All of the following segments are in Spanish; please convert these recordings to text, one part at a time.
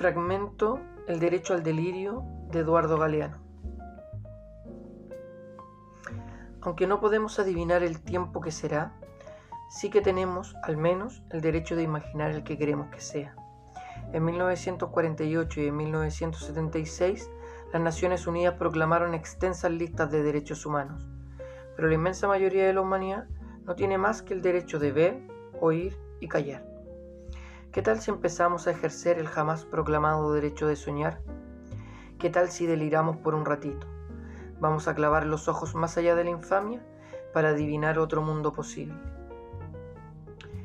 Fragmento El derecho al delirio de Eduardo Galeano. Aunque no podemos adivinar el tiempo que será, sí que tenemos, al menos, el derecho de imaginar el que queremos que sea. En 1948 y en 1976, las Naciones Unidas proclamaron extensas listas de derechos humanos, pero la inmensa mayoría de la humanidad no tiene más que el derecho de ver, oír y callar. ¿Qué tal si empezamos a ejercer el jamás proclamado derecho de soñar? ¿Qué tal si deliramos por un ratito? Vamos a clavar los ojos más allá de la infamia para adivinar otro mundo posible.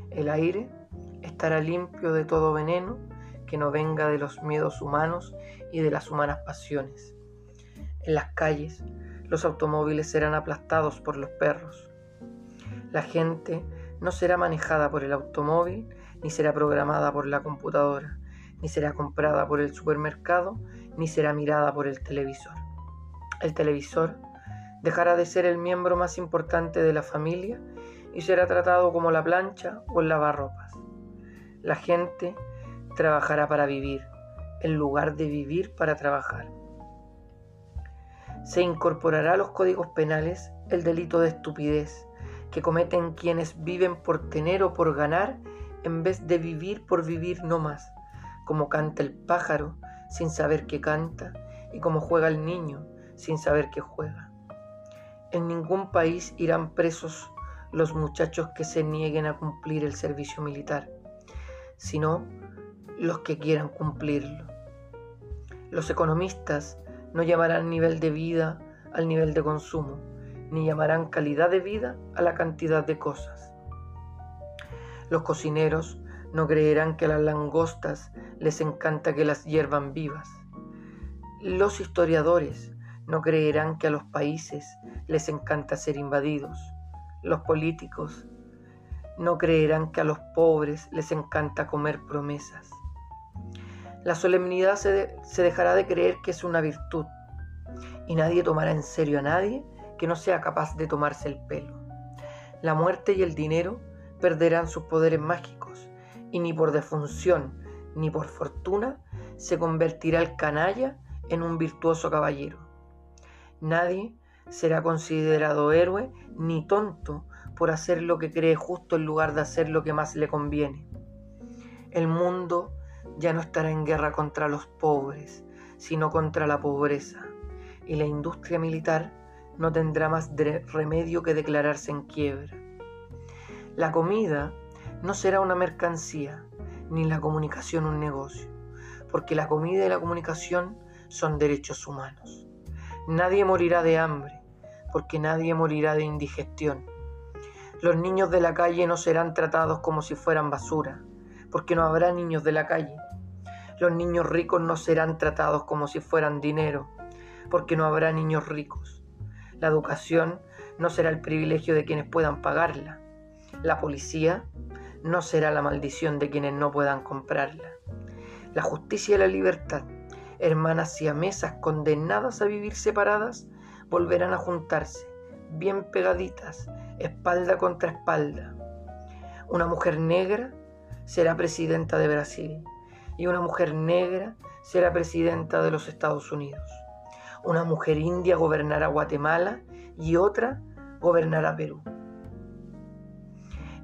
El aire estará limpio de todo veneno que no venga de los miedos humanos y de las humanas pasiones. En las calles, los automóviles serán aplastados por los perros. La gente no será manejada por el automóvil, ni será programada por la computadora, ni será comprada por el supermercado, ni será mirada por el televisor. El televisor dejará de ser el miembro más importante de la familia y será tratado como la plancha o el lavarropas. La gente trabajará para vivir, en lugar de vivir para trabajar. Se incorporará a los códigos penales el delito de estupidez que cometen quienes viven por tener o por ganar en vez de vivir por vivir no más, como canta el pájaro sin saber que canta y como juega el niño sin saber que juega. En ningún país irán presos los muchachos que se nieguen a cumplir el servicio militar, sino los que quieran cumplirlo. Los economistas no llamarán nivel de vida al nivel de consumo, ni llamarán calidad de vida a la cantidad de cosas. Los cocineros no creerán que a las langostas les encanta que las hiervan vivas. Los historiadores no creerán que a los países les encanta ser invadidos. Los políticos no creerán que a los pobres les encanta comer promesas. La solemnidad se, se, dejará de creer que es una virtud y nadie tomará en serio a nadie que no sea capaz de tomarse el pelo. La muerte y el dinero perderán sus poderes mágicos y ni por defunción ni por fortuna se convertirá el canalla en un virtuoso caballero. Nadie será considerado héroe ni tonto por hacer lo que cree justo en lugar de hacer lo que más le conviene. El mundo ya no estará en guerra contra los pobres, sino contra la pobreza, y la industria militar no tendrá más remedio que declararse en quiebra. La comida no será una mercancía, ni la comunicación un negocio, porque la comida y la comunicación son derechos humanos. Nadie morirá de hambre, porque nadie morirá de indigestión. Los niños de la calle no serán tratados como si fueran basura, porque no habrá niños de la calle. Los niños ricos no serán tratados como si fueran dinero, porque no habrá niños ricos. La educación no será el privilegio de quienes puedan pagarla. La policía no será la maldición de quienes no puedan comprarla. La justicia y la libertad, hermanas y mesas condenadas a vivir separadas, volverán a juntarse, bien pegaditas, espalda contra espalda. Una mujer negra será presidenta de Brasil y una mujer negra será presidenta de los Estados Unidos. Una mujer india gobernará Guatemala y otra gobernará Perú.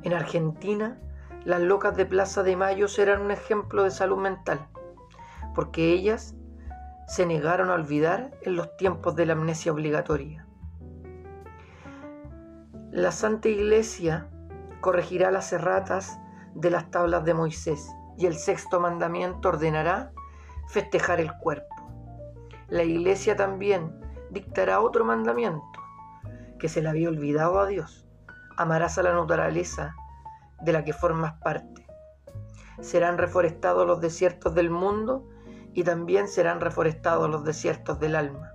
En Argentina, las locas de Plaza de Mayo serán un ejemplo de salud mental, porque ellas se negaron a olvidar en los tiempos de la amnesia obligatoria. La Santa Iglesia corregirá las erratas de las tablas de Moisés y el sexto mandamiento ordenará festejar el cuerpo. La iglesia también dictará otro mandamiento que se le había olvidado a Dios. Amarás a la naturaleza de la que formas parte. Serán reforestados los desiertos del mundo y también serán reforestados los desiertos del alma.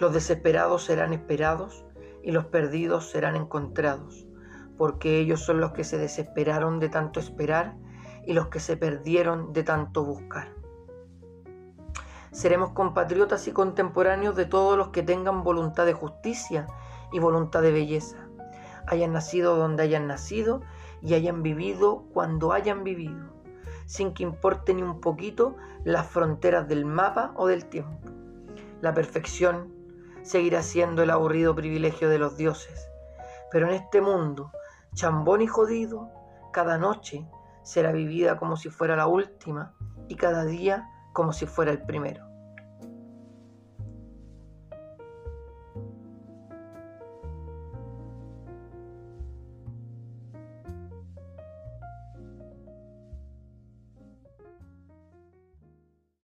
Los desesperados serán esperados y los perdidos serán encontrados, porque ellos son los que se desesperaron de tanto esperar y los que se perdieron de tanto buscar. Seremos compatriotas y contemporáneos de todos los que tengan voluntad de justicia y voluntad de belleza, hayan nacido donde hayan nacido y hayan vivido cuando hayan vivido. sin que importe ni un poquito las fronteras del mapa o del tiempo. La perfección seguirá siendo el aburrido privilegio de los dioses, pero en este mundo, chambón y jodido, cada noche será vivida como si fuera la última y cada día como si fuera el primero.